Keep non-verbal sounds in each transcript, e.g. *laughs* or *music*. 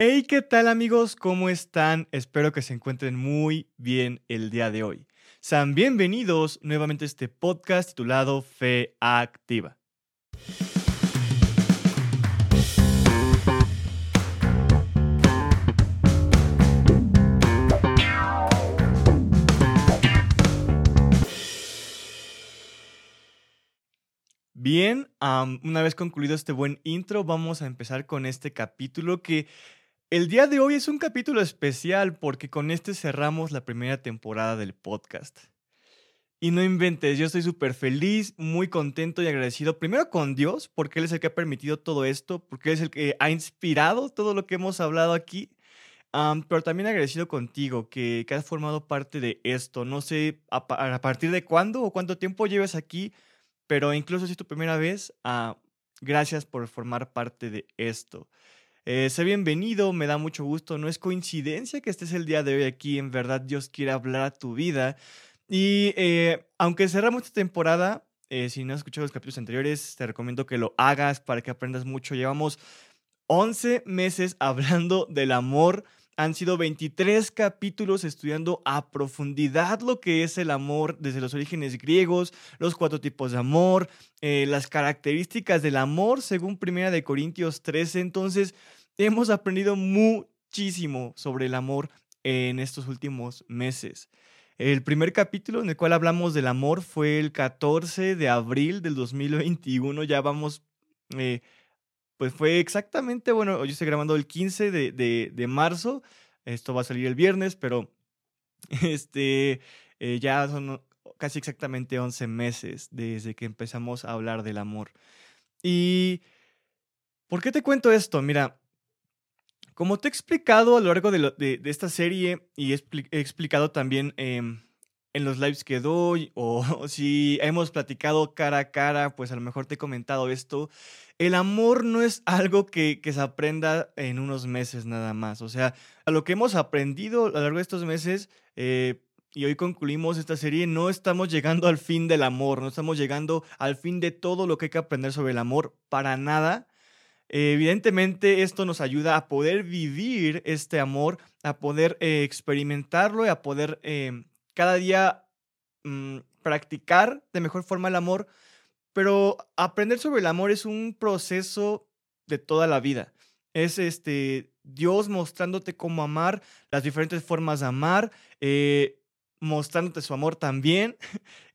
Hey, ¿qué tal amigos? ¿Cómo están? Espero que se encuentren muy bien el día de hoy. Sean bienvenidos nuevamente a este podcast titulado Fe Activa. Bien, una vez concluido este buen intro, vamos a empezar con este capítulo que el día de hoy es un capítulo especial porque con este cerramos la primera temporada del podcast. Y no inventes, yo estoy súper feliz, muy contento y agradecido, primero con Dios, porque Él es el que ha permitido todo esto, porque Él es el que ha inspirado todo lo que hemos hablado aquí, pero también agradecido contigo, que, has formado parte de esto. No sé a, partir de cuándo o cuánto tiempo lleves aquí, pero incluso si es tu primera vez, ah, gracias por formar parte de esto. Eh, sé bienvenido, me da mucho gusto. No es coincidencia que estés el día de hoy aquí. En verdad, Dios quiere hablar a tu vida. Y eh, aunque cerramos esta temporada, eh, si no has escuchado los capítulos anteriores, te recomiendo que lo hagas para que aprendas mucho. Llevamos 11 meses *laughs* hablando del amor. Han sido 23 capítulos estudiando a profundidad lo que es el amor desde los orígenes griegos, los cuatro tipos de amor, las características del amor según Primera de Corintios 13. Entonces, Hemos aprendido muchísimo sobre el amor en estos últimos meses. El primer capítulo en el cual hablamos del amor fue el 14 de abril del 2021. Ya vamos, eh, pues fue exactamente, bueno, yo estoy grabando el 15 de, marzo. Esto va a salir el viernes, pero *laughs* este, eh, ya son casi exactamente 11 meses desde que empezamos a hablar del amor. ¿Y por qué te cuento esto? Mira, como te he explicado a lo largo de, esta serie y he, explicado también em, en los lives que doy *laughs* o, si hemos platicado cara a cara, pues a lo mejor te he comentado esto, el amor no es algo que, se aprenda en unos meses nada más. O sea, a lo que hemos aprendido a lo largo de estos meses, eh, y hoy concluimos esta serie, no estamos llegando al fin del amor, no estamos llegando al fin de todo lo que hay que aprender sobre el amor, para nada. Evidentemente esto nos ayuda a poder vivir este amor, a poder eh, experimentarlo y a poder em, cada día mm, practicar de mejor forma el amor. Pero aprender sobre el amor es un proceso de toda la vida. Es este Dios mostrándote cómo amar, las diferentes formas de amar, eh, mostrándote su amor también. *laughs*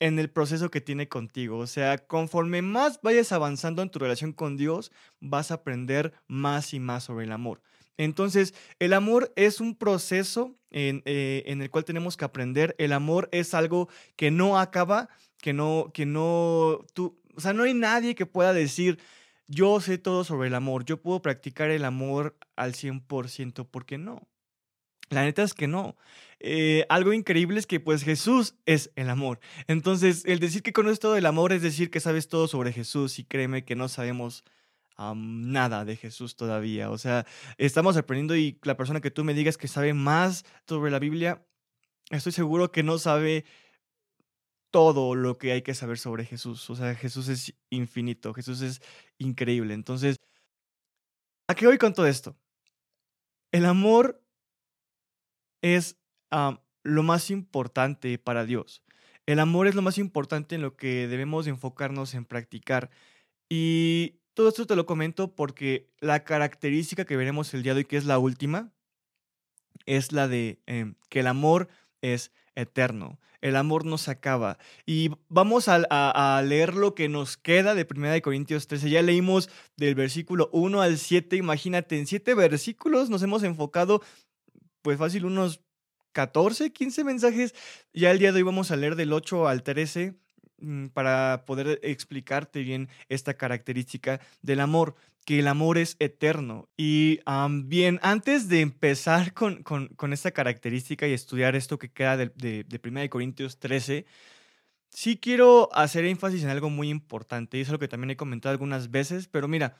En el proceso que tiene contigo. O sea, conforme más vayas avanzando en tu relación con Dios, vas a aprender más y más sobre el amor. Entonces, el amor es un proceso en, eh, el cual tenemos que aprender. El amor es algo que no acaba, que no, que no, tú, o sea, no hay nadie que pueda decir, yo sé todo sobre el amor, yo puedo practicar el amor al 100%, porque no. La neta es que no. Eh, algo increíble es que pues Jesús es el amor. Entonces, el decir que conoces todo el amor es decir que sabes todo sobre Jesús y créeme que no sabemos nada de Jesús todavía. O sea, estamos aprendiendo y la persona que tú me digas que sabe más sobre la Biblia, estoy seguro que no sabe todo lo que hay que saber sobre Jesús. O sea, Jesús es infinito, Jesús es increíble. Entonces, ¿a qué voy con todo esto? El amor es lo más importante para Dios. El amor es lo más importante en lo que debemos enfocarnos en practicar. Y todo esto te lo comento porque la característica que veremos el día de hoy, que es la última, es la de em, que el amor es eterno. El amor no se acaba. Y vamos a, leer lo que nos queda de 1 Corintios 13. Ya leímos del versículo 1 al 7. Imagínate, en 7 versículos nos hemos enfocado pues fácil unos 14, 15 mensajes. Ya el día de hoy vamos a leer del 8 al 13 mm, para poder explicarte bien esta característica del amor, que el amor es eterno. Y bien, antes de empezar con, con, esta característica y estudiar esto que queda de, de, de 1 Corintios 13, sí quiero hacer énfasis en algo muy importante, y es algo que también he comentado algunas veces, pero mira,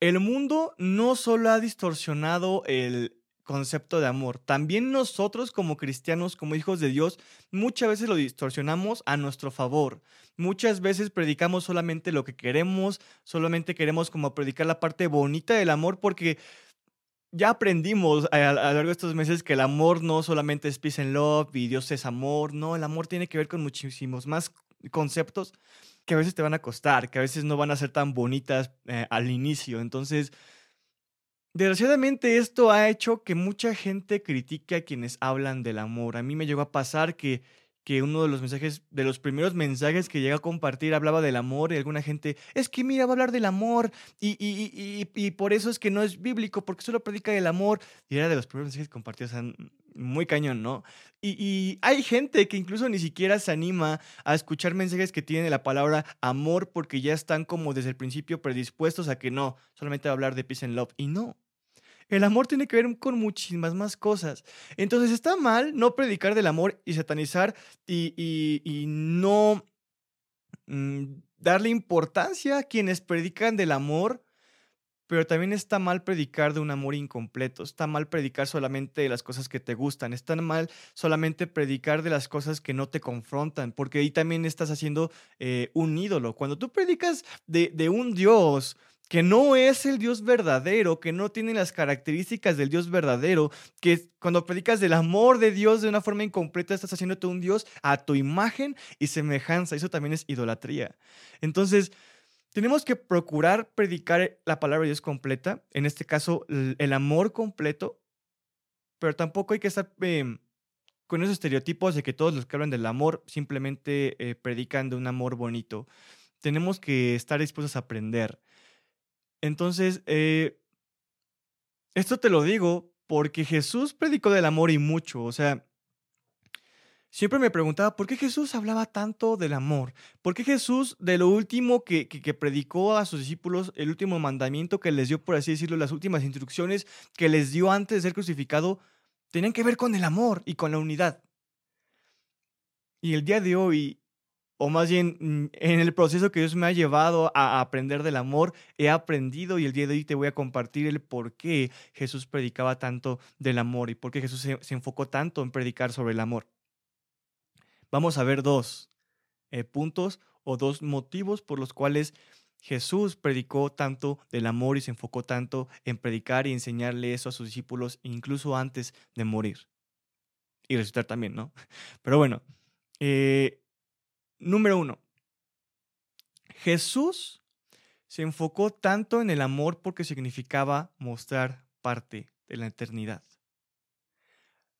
el mundo no solo ha distorsionado el, concepto de amor. También nosotros como cristianos, como hijos de Dios, muchas veces lo distorsionamos a nuestro favor. Muchas veces predicamos solamente lo que queremos, solamente queremos como predicar la parte bonita del amor porque ya aprendimos a, lo largo de estos meses que el amor no solamente es peace and love y Dios es amor, no, el amor tiene que ver con muchísimos más conceptos que a veces te van a costar, que a veces no van a ser tan bonitas eh, al inicio. Entonces, desgraciadamente esto ha hecho que mucha gente critique a quienes hablan del amor. A mí me llegó a pasar que que uno de los mensajes, de los primeros mensajes que llega a compartir hablaba del amor y alguna gente, es que mira, va a hablar del amor y, y, y, por eso es que no es bíblico, porque solo predica del amor. Y era de los primeros mensajes que compartió, o sea, muy cañón, ¿no? Y, hay gente que incluso ni siquiera se anima a escuchar mensajes que tienen la palabra amor porque ya están como desde el principio predispuestos a que no, solamente va a hablar de peace and love. Y no, el amor tiene que ver con muchísimas más cosas. Entonces está mal no predicar del amor y satanizar y, no mm, darle importancia a quienes predican del amor, pero también está mal predicar de un amor incompleto. Está mal predicar solamente de las cosas que te gustan. Está mal solamente predicar de las cosas que no te confrontan, porque ahí también estás haciendo eh, un ídolo. Cuando tú predicas de, de un Dios que no es el Dios verdadero, que no tiene las características del Dios verdadero, que cuando predicas del amor de Dios de una forma incompleta estás haciéndote un Dios a tu imagen y semejanza. Eso también es idolatría. Entonces, tenemos que procurar predicar la palabra de Dios completa, en este caso el amor completo, pero tampoco hay que estar em, con esos estereotipos de que todos los que hablan del amor simplemente eh, predican de un amor bonito. Tenemos que estar dispuestos a aprender. Entonces, eh, esto te lo digo porque Jesús predicó del amor y mucho. O sea, siempre me preguntaba, ¿por qué Jesús hablaba tanto del amor? ¿Por qué Jesús, de lo último que, que, predicó a sus discípulos, el último mandamiento que les dio, por así decirlo, las últimas instrucciones que les dio antes de ser crucificado, tenían que ver con el amor y con la unidad? Y el día de hoy o más bien mm, en el proceso que Dios me ha llevado a aprender del amor, he aprendido y el día de hoy te voy a compartir el por qué Jesús predicaba tanto del amor y por qué Jesús se, enfocó tanto en predicar sobre el amor. Vamos a ver dos eh, puntos o dos motivos por los cuales Jesús predicó tanto del amor y se enfocó tanto en predicar y enseñarle eso a sus discípulos incluso antes de morir. Y resucitar también, ¿no? Pero bueno, eh, Número uno, Jesús se enfocó tanto en el amor porque significaba mostrar parte de la eternidad.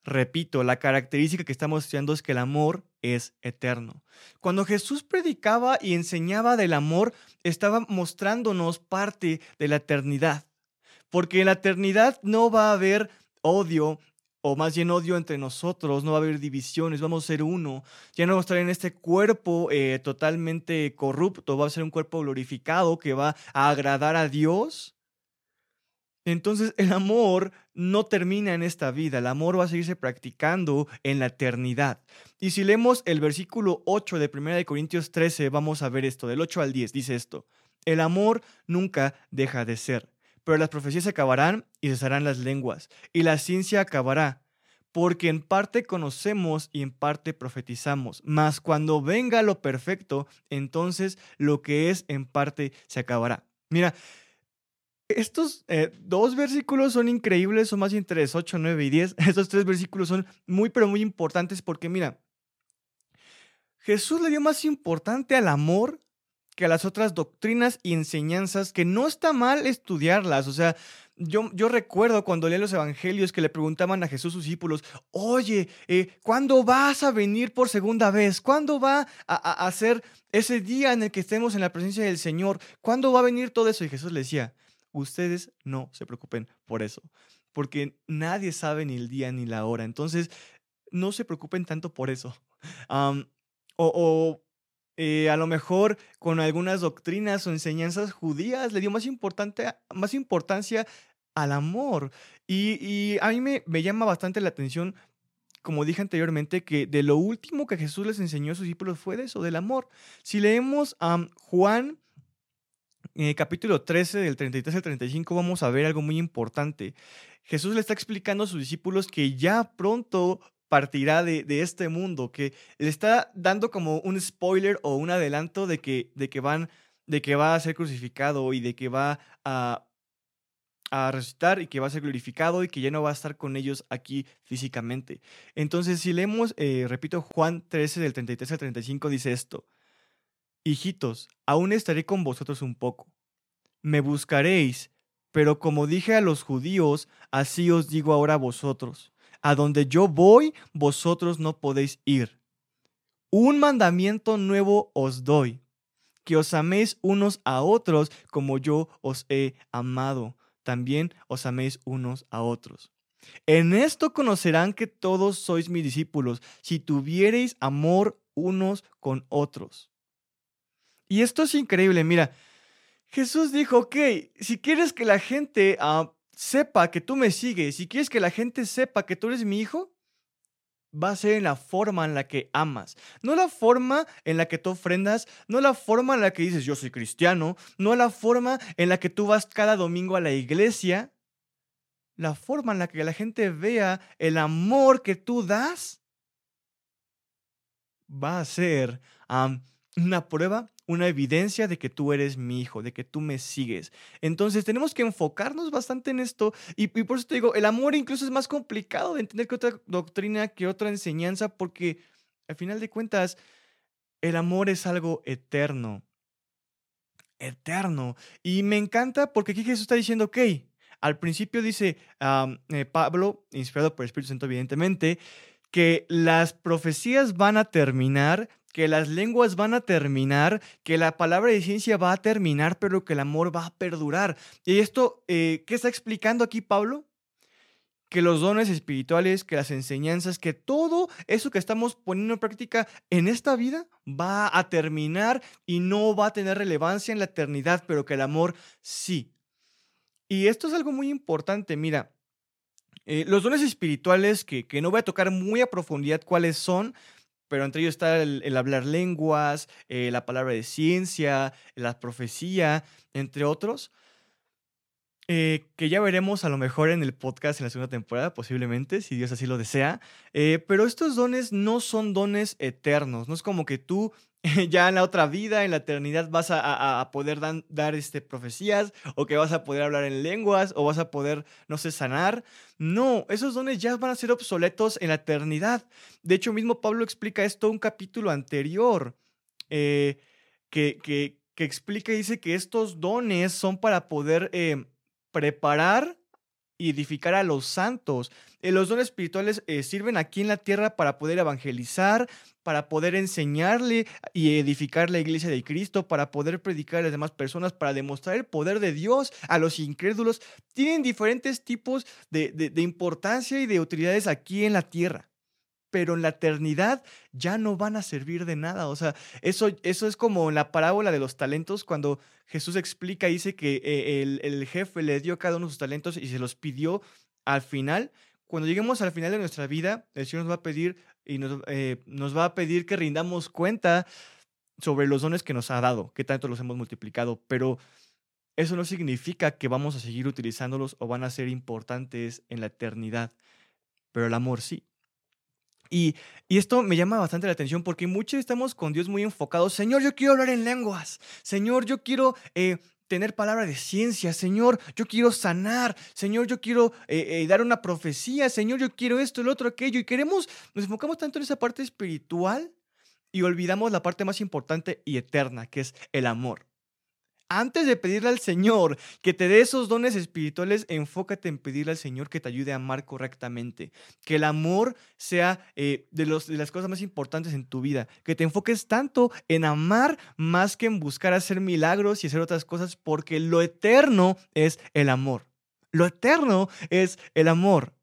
Repito, la característica que estamos estudiando es que el amor es eterno. Cuando Jesús predicaba y enseñaba del amor, estaba mostrándonos parte de la eternidad. Porque en la eternidad no va a haber odio, o más bien odio entre nosotros, no va a haber divisiones, vamos a ser uno. Ya no vamos a estar en este cuerpo eh, totalmente corrupto, va a ser un cuerpo glorificado que va a agradar a Dios. Entonces el amor no termina en esta vida, el amor va a seguirse practicando en la eternidad. Y si leemos el versículo 8 de 1 de Corintios 13, vamos a ver esto, del 8 al 10, dice esto, el amor nunca deja de ser pero las profecías se acabarán y cesarán las lenguas, y la ciencia acabará, porque en parte conocemos y en parte profetizamos, mas cuando venga lo perfecto, entonces lo que es en parte se acabará. Mira, estos eh, dos versículos son increíbles, son más interesantes, 8, 9 y 10. *laughs* Estos tres versículos son muy, pero muy importantes porque mira, Jesús le dio más importante al amor que a las otras doctrinas y enseñanzas, que no está mal estudiarlas. O sea, yo, yo recuerdo cuando leí los evangelios que le preguntaban a Jesús sus discípulos, oye, eh, ¿cuándo vas a venir por segunda vez? ¿Cuándo va a, ser ese día en el que estemos en la presencia del Señor? ¿Cuándo va a venir todo eso? Y Jesús le decía, ustedes no se preocupen por eso, porque nadie sabe ni el día ni la hora. Entonces, no se preocupen tanto por eso. o eh, a lo mejor con algunas doctrinas o enseñanzas judías, le dio más, importante, más importancia al amor. Y, a mí me, llama bastante la atención, como dije anteriormente, que de lo último que Jesús les enseñó a sus discípulos fue de eso, del amor. Si leemos a Juan el capítulo 13, del 33 al 35, vamos a ver algo muy importante. Jesús le está explicando a sus discípulos que ya pronto partirá de, este mundo, que le está dando como un spoiler o un adelanto de que, de que van, de que va a ser crucificado y de que va a, a resucitar y que va a ser glorificado y que ya no va a estar con ellos aquí físicamente. Entonces, si leemos, eh, repito, Juan 13 del 33 al 35 dice esto, Hijitos, aún estaré con vosotros un poco. Me buscaréis, pero como dije a los judíos, así os digo ahora a vosotros a donde yo voy, vosotros no podéis ir. Un mandamiento nuevo os doy, que os améis unos a otros como yo os he amado. También os améis unos a otros. En esto conocerán que todos sois mis discípulos, si tuviereis amor unos con otros. Y esto es increíble, mira, Jesús dijo, ok, si quieres que la gente ah, sepa que tú me sigues, si quieres que la gente sepa que tú eres mi hijo, va a ser en la forma en la que amas. No la forma en la que tú ofrendas, no la forma en la que dices yo soy cristiano, no la forma en la que tú vas cada domingo a la iglesia. La forma en la que la gente vea el amor que tú das va a ser una prueba una evidencia de que tú eres mi hijo, de que tú me sigues. Entonces tenemos que enfocarnos bastante en esto y, por eso te digo, el amor incluso es más complicado de entender que otra doctrina, que otra enseñanza, porque al final de cuentas, el amor es algo eterno. Eterno. Y me encanta porque aquí Jesús está diciendo, ok, al principio dice eh, Pablo, inspirado por el Espíritu Santo evidentemente, que las profecías van a terminar, que las lenguas van a terminar, que la palabra de ciencia va a terminar, pero que el amor va a perdurar. Y esto, eh, ¿qué está explicando aquí Pablo? Que los dones espirituales, que las enseñanzas, que todo eso que estamos poniendo en práctica en esta vida va a terminar y no va a tener relevancia en la eternidad, pero que el amor sí. Y esto es algo muy importante, mira. Eh, los dones espirituales, que, que no voy a tocar muy a profundidad cuáles son, pero entre ellos está el, hablar lenguas, eh, la palabra de ciencia, la profecía, entre otros. Eh, que ya veremos a lo mejor en el podcast en la segunda temporada, posiblemente, si Dios así lo desea. Eh, pero estos dones no son dones eternos, no es como que tú *laughs* ya en la otra vida, en la eternidad, vas a, poder dar este, profecías o que vas a poder hablar en lenguas o vas a poder, no sé, sanar. No, esos dones ya van a ser obsoletos en la eternidad. De hecho, mismo Pablo explica esto en un capítulo anterior, eh, que, que, explica y dice que estos dones son para poder eh, preparar y edificar a los santos. Eh, los dones espirituales sirven aquí en la tierra para poder evangelizar, para poder enseñarle y edificar la iglesia de Cristo, para poder predicar a las demás personas, para demostrar el poder de Dios a los incrédulos. Tienen diferentes tipos de, importancia y de utilidades aquí en la tierra pero en la eternidad ya no van a servir de nada. O sea, eso, eso es como en la parábola de los talentos, cuando Jesús explica, dice que eh, el, el, jefe le dio cada uno de sus talentos y se los pidió al final. Cuando lleguemos al final de nuestra vida, el Señor nos va a pedir, y eh, nos, va a pedir que rindamos cuenta sobre los dones que nos ha dado, que tanto los hemos multiplicado, pero eso no significa que vamos a seguir utilizándolos o van a ser importantes en la eternidad, pero el amor sí. Y, esto me llama bastante la atención porque muchos estamos con Dios muy enfocados. Señor, yo quiero hablar en lenguas. Señor, yo quiero eh, tener palabra de ciencia, Señor, yo quiero sanar, Señor, yo quiero eh, eh, dar una profecía, Señor, yo quiero esto, el otro, aquello, y queremos, nos enfocamos tanto en esa parte espiritual y olvidamos la parte más importante y eterna, que es el amor antes de pedirle al Señor que te dé esos dones espirituales, enfócate en pedirle al Señor que te ayude a amar correctamente. Que el amor sea eh, de, de las cosas más importantes en tu vida. Que te enfoques tanto en amar más que en buscar hacer milagros y hacer otras cosas, porque lo eterno es el amor. Lo eterno es el amor.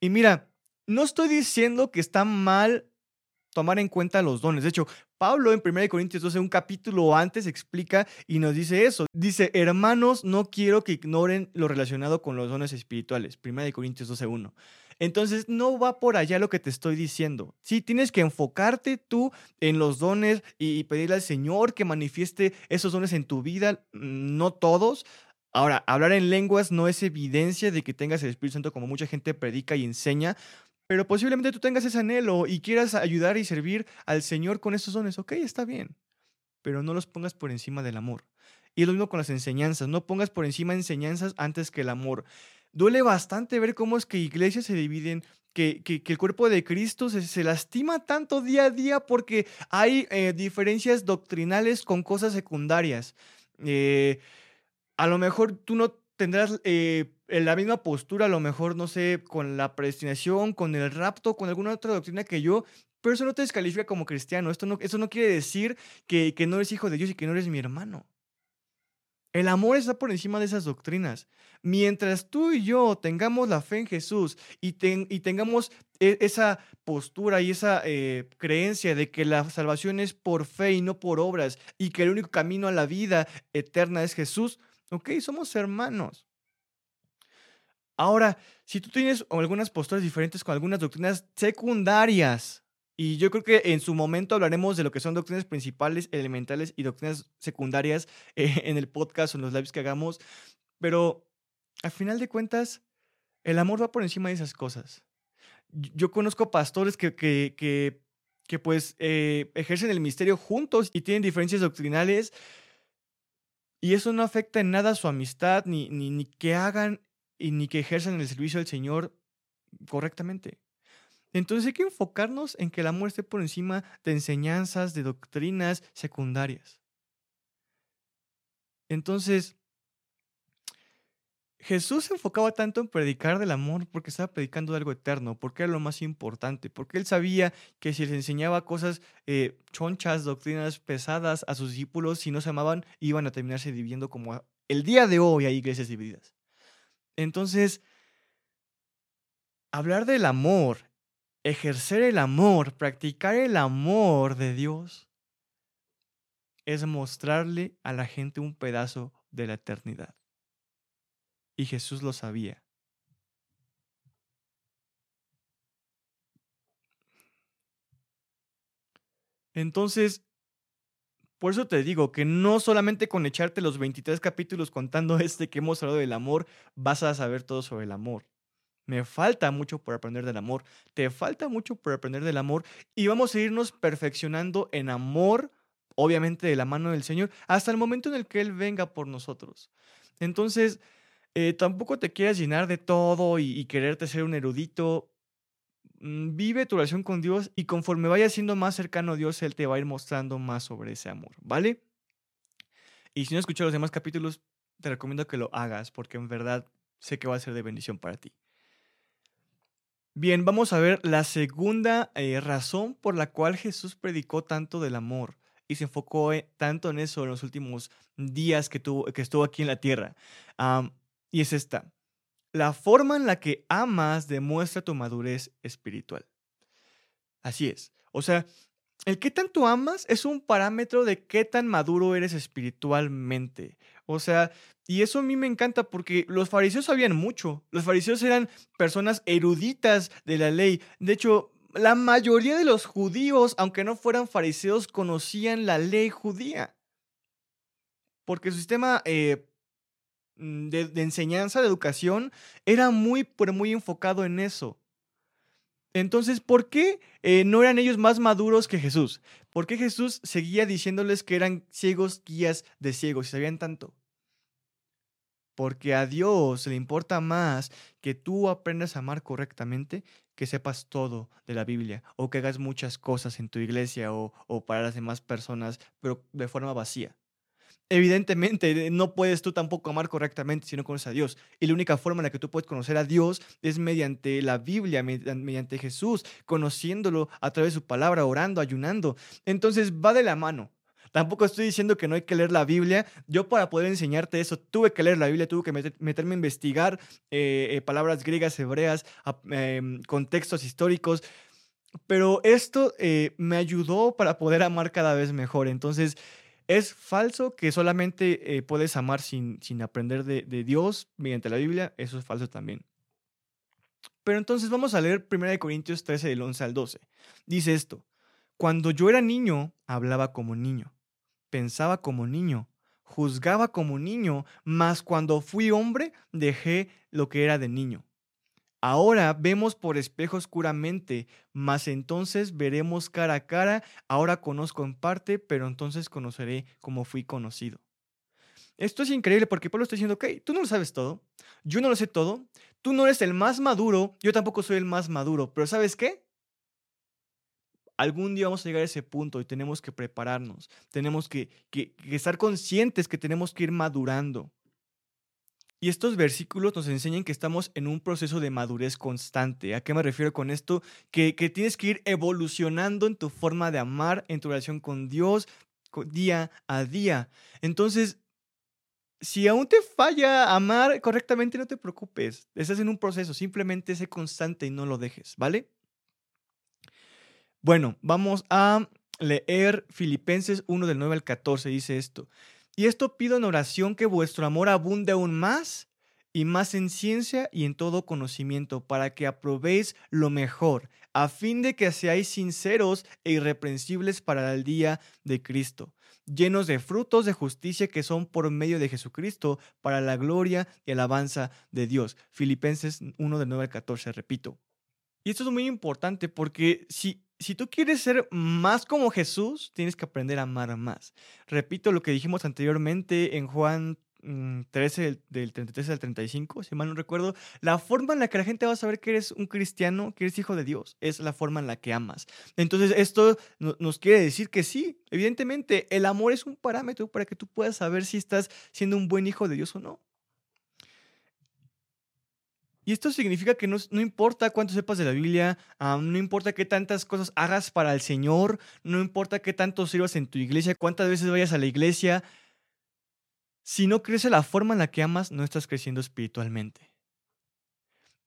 Y mira, no estoy diciendo que está mal tomar en cuenta los dones. De hecho, Pablo en 1 Corintios 12, un capítulo antes, explica y nos dice eso. Dice, hermanos, no quiero que ignoren lo relacionado con los dones espirituales. 1 Corintios 12, 1. Entonces, no va por allá lo que te estoy diciendo. Sí, tienes que enfocarte tú en los dones y pedirle al Señor que manifieste esos dones en tu vida, mm, no todos. Ahora, hablar en lenguas no es evidencia de que tengas el Espíritu Santo como mucha gente predica y enseña, pero posiblemente tú tengas ese anhelo y quieras ayudar y servir al Señor con esos dones. Ok, está bien, pero no los pongas por encima del amor. Y es lo mismo con las enseñanzas, no pongas por encima enseñanzas antes que el amor. Duele bastante ver cómo es que iglesias se dividen, que, que, el cuerpo de Cristo se, lastima tanto día a día porque hay eh, diferencias doctrinales con cosas secundarias. Eh, a lo mejor tú no tendrás eh, la misma postura, a lo mejor, no sé, con la predestinación, con el rapto, con alguna otra doctrina que yo, pero eso no te descalifica como cristiano. Esto no, eso no quiere decir que, que no eres hijo de Dios y que no eres mi hermano. El amor está por encima de esas doctrinas. Mientras tú y yo tengamos la fe en Jesús y, y tengamos e, esa postura y esa eh, creencia de que la salvación es por fe y no por obras y que el único camino a la vida eterna es Jesús, ok, somos hermanos. Ahora, si tú tienes algunas posturas diferentes con algunas doctrinas secundarias, y yo creo que en su momento hablaremos de lo que son doctrinas principales, elementales y doctrinas secundarias *laughs* eh, en el podcast o en los lives que hagamos. Pero al final de cuentas, el amor va por encima de esas cosas. Yo conozco pastores que, que, que, pues eh, ejercen el misterio juntos y tienen diferencias doctrinales. Y eso no afecta en nada su amistad, ni, ni, ni que hagan y ni que ejerzan el servicio del Señor correctamente. Entonces hay que enfocarnos en que el amor esté por encima de enseñanzas, de doctrinas secundarias. Entonces, Jesús se enfocaba tanto en predicar del amor porque estaba predicando de algo eterno, porque era lo más importante, porque él sabía que si les enseñaba cosas eh, chonchas, doctrinas pesadas a sus discípulos, si no se amaban, iban a terminarse dividiendo como el día de hoy hay iglesias divididas. Entonces, hablar del amor ejercer el amor, practicar el amor de Dios, es mostrarle a la gente un pedazo de la eternidad. Y Jesús lo sabía. Entonces, por eso te digo que no solamente con echarte los 23 capítulos contando *laughs* este que hemos hablado del amor, vas a saber todo sobre el amor. Me falta mucho por aprender del amor. Te falta mucho por aprender del amor. Y vamos a irnos perfeccionando en amor, obviamente de la mano del Señor, hasta el momento en el que Él venga por nosotros. Entonces, eh, tampoco te quieras llenar de todo y, quererte ser un erudito. Mm, vive tu relación con Dios y conforme vayas siendo más cercano a Dios, Él te va a ir mostrando más sobre ese amor, ¿vale? Y si no escuchas los demás capítulos, te recomiendo que lo hagas porque en verdad sé que va a ser de bendición para ti. Bien, vamos a ver la segunda eh, razón por la cual Jesús predicó tanto del amor y se enfocó eh, tanto en eso en los últimos días que, tuvo, que estuvo aquí en la tierra. y es esta. La forma en la que amas demuestra tu madurez espiritual. Así es. O sea, el qué tanto amas es un parámetro de qué tan maduro eres espiritualmente. O sea, y eso a mí me encanta porque los fariseos sabían mucho. Los fariseos eran personas eruditas de la ley. De hecho, la mayoría de los judíos, aunque no fueran fariseos, conocían la ley judía. Porque su sistema eh, mm, de, enseñanza, de educación, era muy, muy enfocado en eso. Entonces, ¿por qué eh, no eran ellos más maduros que Jesús? ¿Por qué Jesús seguía diciéndoles que eran ciegos guías de ciegos y sabían tanto? Porque a Dios le importa más que tú aprendas a amar correctamente que sepas todo de la Biblia o que hagas muchas cosas en tu iglesia o, o para las demás personas, pero de forma vacía. Evidentemente, no puedes tú tampoco amar correctamente si no conoces a Dios. Y la única forma en la que tú puedes conocer a Dios es mediante la Biblia, mediante Jesús, conociéndolo a través de su palabra, orando, ayunando. Entonces va de la mano. Tampoco estoy diciendo que no hay que leer la Biblia. Yo para poder enseñarte eso tuve que leer la Biblia, tuve que meterme a investigar eh, eh, palabras griegas, hebreas, em, contextos históricos. Pero esto eh, me ayudó para poder amar cada vez mejor. Entonces, es falso que solamente eh, puedes amar sin, sin aprender de, Dios mediante la Biblia. Eso es falso también. Pero entonces vamos a leer 1 Corintios 13 del 11 al 12. Dice esto, cuando yo era niño, hablaba como niño, pensaba como niño, juzgaba como niño, mas cuando fui hombre, dejé lo que era de niño. Ahora vemos por espejo oscuramente, mas entonces veremos cara a cara. Ahora conozco en parte, pero entonces conoceré como fui conocido. Esto es increíble porque Pablo está diciendo, ok, tú no lo sabes todo, yo no lo sé todo, tú no eres el más maduro, yo tampoco soy el más maduro, pero ¿sabes qué? Algún día vamos a llegar a ese punto y tenemos que prepararnos, tenemos que, que, estar conscientes que tenemos que ir madurando. Y estos versículos nos enseñan que estamos en un proceso de madurez constante. ¿A qué me refiero con esto? Que, que, tienes que ir evolucionando en tu forma de amar, en tu relación con Dios, día a día. Entonces, si aún te falla amar correctamente, no te preocupes. Estás en un proceso, simplemente sé constante y no lo dejes, ¿vale? Bueno, vamos a leer Filipenses 1 del 9 al 14, dice esto. Y esto pido en oración que vuestro amor abunde aún más y más en ciencia y en todo conocimiento, para que aprobéis lo mejor, a fin de que seáis sinceros e irreprensibles para el día de Cristo llenos de frutos de justicia que son por medio de Jesucristo para la gloria y alabanza de Dios. Filipenses 1 de 9 al 14, repito. Y esto es muy importante porque si, si tú quieres ser más como Jesús, tienes que aprender a amar más. Repito lo que dijimos anteriormente en Juan 13 mm, del, 33 al 35, si mal no recuerdo, la forma en la que la gente va a saber que eres un cristiano, que eres hijo de Dios, es la forma en la que amas. Entonces, esto nos quiere decir que sí, evidentemente, el amor es un parámetro para que tú puedas saber si estás siendo un buen hijo de Dios o no. Y esto significa que no, importa cuánto sepas de la Biblia, no importa qué tantas cosas hagas para el Señor, no importa qué tanto sirvas en tu iglesia, cuántas veces vayas a la iglesia, si no crece la forma en la que amas, no estás creciendo espiritualmente.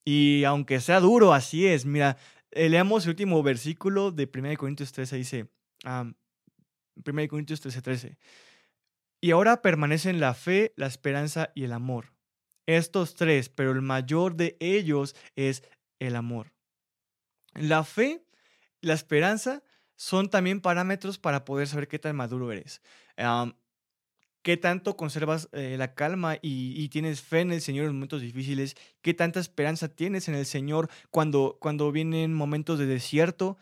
Y aunque sea duro, así es. Mira, eh, leamos el último versículo de 1 Corintios 13. Dice, 1 Corintios 13, 13. Y ahora permanecen la fe, la esperanza y el amor. Estos tres, pero el mayor de ellos es el amor. La fe, la esperanza son también parámetros para poder saber qué tan maduro eres qué tanto conservas eh, la calma y, tienes fe en el Señor en momentos difíciles, qué tanta esperanza tienes en el Señor cuando, cuando vienen momentos de desierto.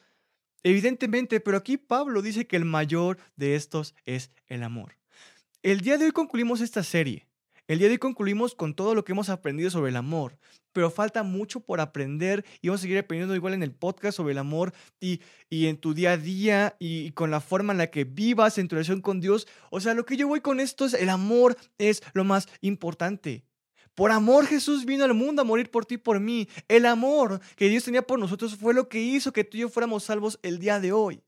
Evidentemente, pero aquí Pablo dice que el mayor de estos es el amor. El día de hoy concluimos esta serie. El día de hoy concluimos con todo lo que hemos aprendido sobre el amor, pero falta mucho por aprender y vamos a seguir aprendiendo igual en el podcast sobre el amor y, y en tu día a día y, con la forma en la que vivas en tu relación con Dios. O sea, lo que yo voy con esto es el amor es lo más importante. Por amor Jesús vino al mundo a morir por ti y por mí. El amor que Dios tenía por nosotros fue lo que hizo que tú y yo fuéramos salvos el día de hoy.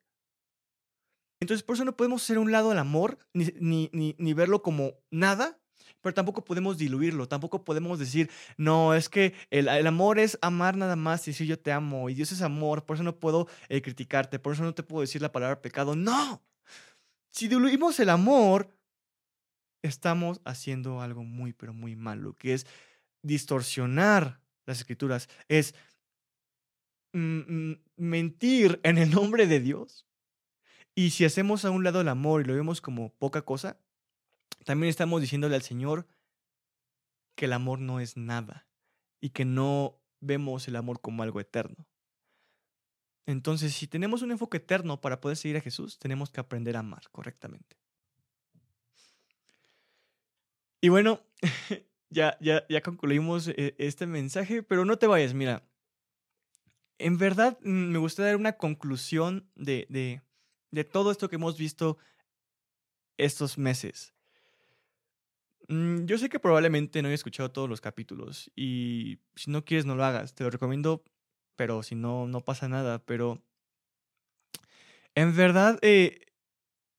Entonces por eso no podemos ser un lado del amor ni, ni, ni verlo como nada pero tampoco podemos diluirlo, tampoco podemos decir, no, es que el, amor es amar nada más y si yo te amo y Dios es amor, por eso no puedo eh, criticarte, por eso no te puedo decir la palabra pecado. No, si diluimos el amor, estamos haciendo algo muy, pero muy malo, que es distorsionar las escrituras, es mentir en el nombre de Dios. Y si hacemos a un lado el amor y lo vemos como poca cosa, también estamos diciéndole al Señor que el amor no es nada y que no vemos el amor como algo eterno. Entonces, si tenemos un enfoque eterno para poder seguir a Jesús, tenemos que aprender a amar correctamente. Y bueno, *laughs* ya, ya, ya concluimos eh, este mensaje, pero no te vayas, mira. En verdad, mm, me gustaría dar una conclusión de, de, de todo esto que hemos visto estos meses. Mm, yo sé que probablemente no he escuchado todos los capítulos y si no quieres no lo hagas, te lo recomiendo, pero si no, no pasa nada. Pero en verdad, eh,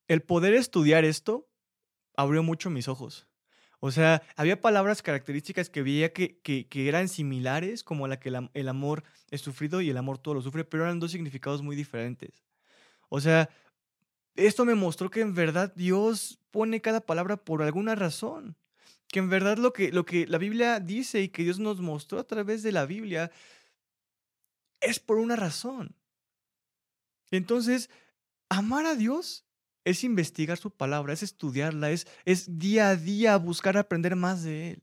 el poder estudiar esto abrió mucho mis ojos. O sea, había palabras características que veía que, que, eran similares, como la que el amor es sufrido y el amor todo lo sufre, pero eran dos significados muy diferentes. O sea, esto me mostró que en verdad Dios pone cada palabra por alguna razón. Que en verdad lo que, lo que la Biblia dice y que Dios nos mostró a través de la Biblia es por una razón. Entonces, amar a Dios es investigar su palabra, es estudiarla, es, es día a día buscar aprender más de Él.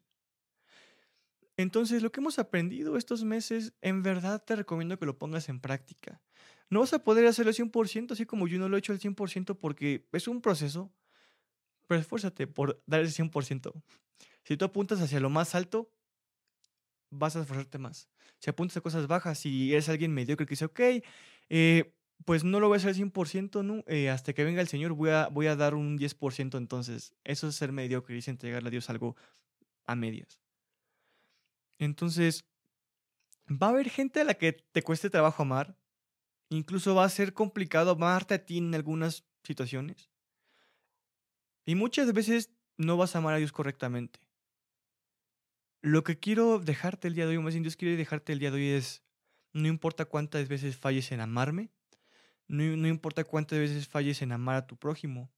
Entonces, lo que hemos aprendido estos meses, en verdad te recomiendo que lo pongas en práctica. No vas a poder hacerlo al 100%, así como yo no lo he hecho al 100% porque es un proceso, pero esfuérzate por dar el 100%. Si tú apuntas hacia lo más alto, vas a esforzarte más. Si apuntas a cosas bajas y eres alguien mediocre que dice, ok, eh, pues no lo voy a hacer al 100%, ¿no? Eh, hasta que venga el Señor voy a, voy a dar un 10%, entonces eso es ser mediocre y es entregarle a Dios algo a medias. Entonces, va a haber gente a la que te cueste trabajo amar, incluso va a ser complicado amarte a ti en algunas situaciones. Y muchas veces no vas a amar a Dios correctamente. Lo que quiero dejarte el día de hoy, más bien Dios quiere dejarte el día de hoy es, no importa cuántas veces falles en amarme, no, no importa cuántas veces falles en amar a tu prójimo,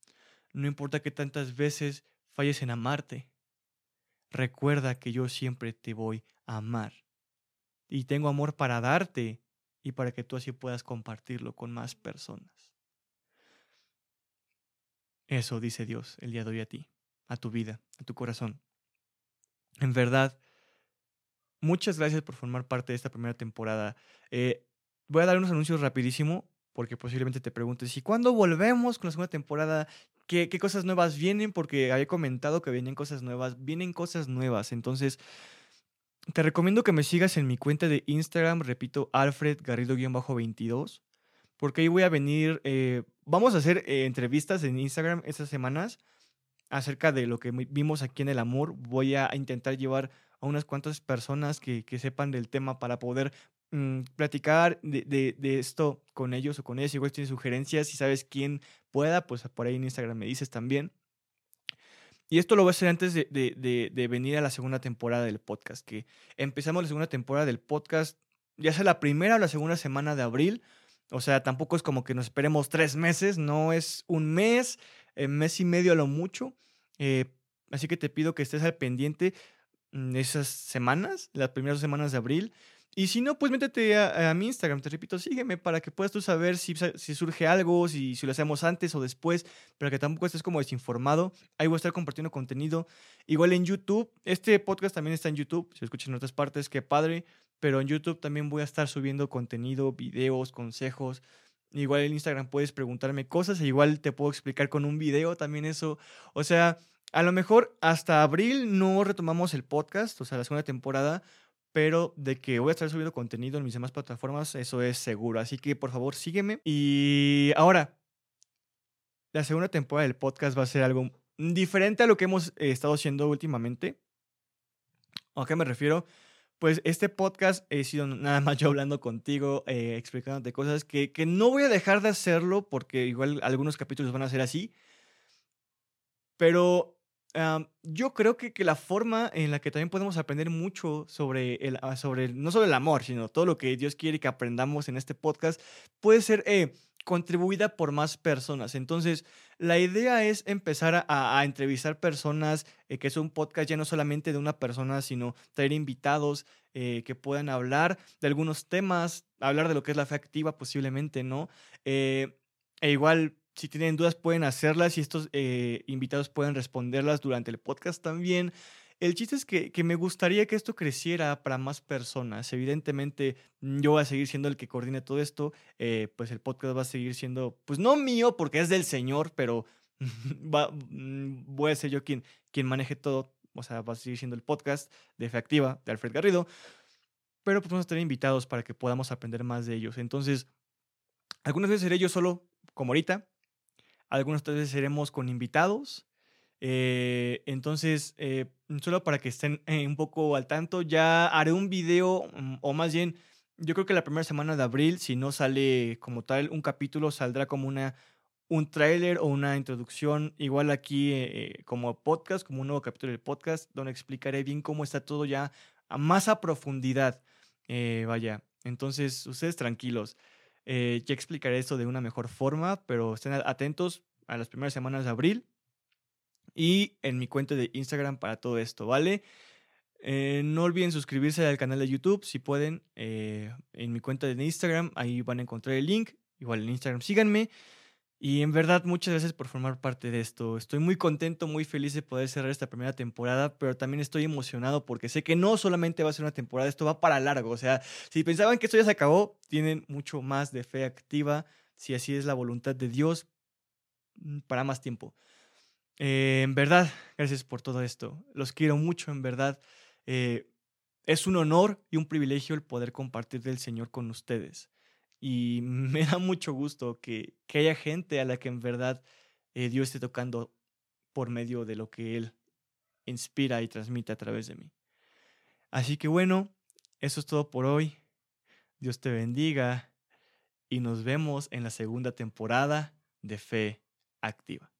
no importa que tantas veces falles en amarte, recuerda que yo siempre te voy a amar. Y tengo amor para darte y para que tú así puedas compartirlo con más personas. Eso dice Dios el día de hoy a ti, a tu vida, a tu corazón. En verdad, muchas gracias por formar parte de esta primera temporada. Eh, voy a dar unos anuncios rapidísimo porque posiblemente te preguntes, ¿y cuándo volvemos con la segunda temporada? ¿Qué, ¿Qué, cosas nuevas vienen? Porque había comentado que vienen cosas nuevas. Vienen cosas nuevas. Entonces, te recomiendo que me sigas en mi cuenta de Instagram, repito, Alfred Garrido-22, porque ahí voy a venir, eh, vamos a hacer eh, entrevistas en Instagram estas semanas acerca de lo que vimos aquí en el amor. Voy a intentar llevar a unas cuantas personas que, sepan del tema para poder mm, platicar de, esto con ellos o con ellos. Igual tienes sugerencias, si sabes quién pueda, pues por ahí en Instagram me dices también. Y esto lo voy a hacer antes de, venir a la segunda temporada del podcast, que empezamos la segunda temporada del podcast, ya sea la primera o la segunda semana de abril. O sea, tampoco es como que nos esperemos tres meses, no es un mes, en mes y medio a lo mucho. Eh, así que te pido que estés al pendiente mm, esas semanas, las primeras semanas de abril. Y si no, pues métete a, mi Instagram, te repito, sígueme para que puedas tú saber si, si surge algo, si, si, lo hacemos antes o después, pero que tampoco estés como desinformado. Ahí voy a estar compartiendo contenido. Igual en YouTube, este podcast también está en YouTube, si lo escuchas en otras partes, qué padre, pero en YouTube también voy a estar subiendo contenido, videos, consejos, Igual en Instagram puedes preguntarme cosas e igual te puedo explicar con un video también eso. O sea, a lo mejor hasta abril no retomamos el podcast, o sea, la segunda temporada, pero de que voy a estar subiendo contenido en mis demás plataformas, eso es seguro. Así que por favor sígueme. Y ahora, la segunda temporada del podcast va a ser algo diferente a lo que hemos eh, estado haciendo últimamente. ¿A qué me refiero? pues este podcast he sido nada más yo hablando contigo, eh, explicándote cosas que, que, no voy a dejar de hacerlo porque igual algunos capítulos van a ser así. Pero yo creo que, que, la forma en la que también podemos aprender mucho sobre el, ah, sobre no solo el amor, sino todo lo que Dios quiere que aprendamos en este podcast, puede ser eh, contribuida por más personas. Entonces, la idea es empezar a, entrevistar personas, eh, que es un podcast ya no solamente de una persona, sino traer invitados eh, que puedan hablar de algunos temas, hablar de lo que es la fe activa posiblemente, ¿no? E igual, si tienen dudas pueden hacerlas y estos invitados pueden responderlas durante el podcast también. El chiste es que, me gustaría que esto creciera para más personas. Evidentemente, yo voy a seguir siendo el que coordine todo esto. Eh, pues el podcast va a seguir siendo, pues no mío, porque es del Señor, pero *laughs* mm, voy a ser yo quien, quien maneje todo. O sea, va a seguir siendo el podcast de Efectiva de Alfred Garrido. Pero pues vamos a tener invitados para que podamos aprender más de ellos. Entonces, algunas veces seré yo solo, como ahorita. Algunas seremos con invitados. Eh, entonces, eh, solo para que estén eh, un poco al tanto, ya haré un video, mm, o más bien, yo creo que la primera semana de abril, si no sale como tal un capítulo, saldrá como una, un tráiler o una introducción, igual aquí como podcast, como un nuevo capítulo del podcast, donde explicaré bien cómo está todo ya a más a profundidad. vaya, entonces, ustedes tranquilos. Ya explicaré esto de una mejor forma, pero estén atentos a las primeras semanas de abril y en mi cuenta de Instagram para todo esto, ¿vale? Eh, no olviden suscribirse al canal de YouTube si pueden. Eh, en mi cuenta de Instagram, ahí van a encontrar el link. Igual en Instagram síganme. Y en verdad, muchas gracias por formar parte de esto. Estoy muy contento, muy feliz de poder cerrar esta primera temporada, pero también estoy emocionado porque sé que no solamente va a ser una temporada, esto va para largo. O sea, si pensaban que esto ya se acabó, tienen mucho más de fe activa. Si así es la voluntad de Dios, mm, para más tiempo. Eh, en verdad, gracias por todo esto. Los quiero mucho, en verdad. Eh, es un honor y un privilegio el poder compartir del Señor con ustedes. Y *laughs* me da mucho gusto que, que haya gente a la que en verdad eh, Dios esté tocando por medio de lo que Él inspira y transmite a través de mí. Así que bueno, eso es todo por hoy. Dios te bendiga y nos vemos en la segunda temporada de Fe Activa.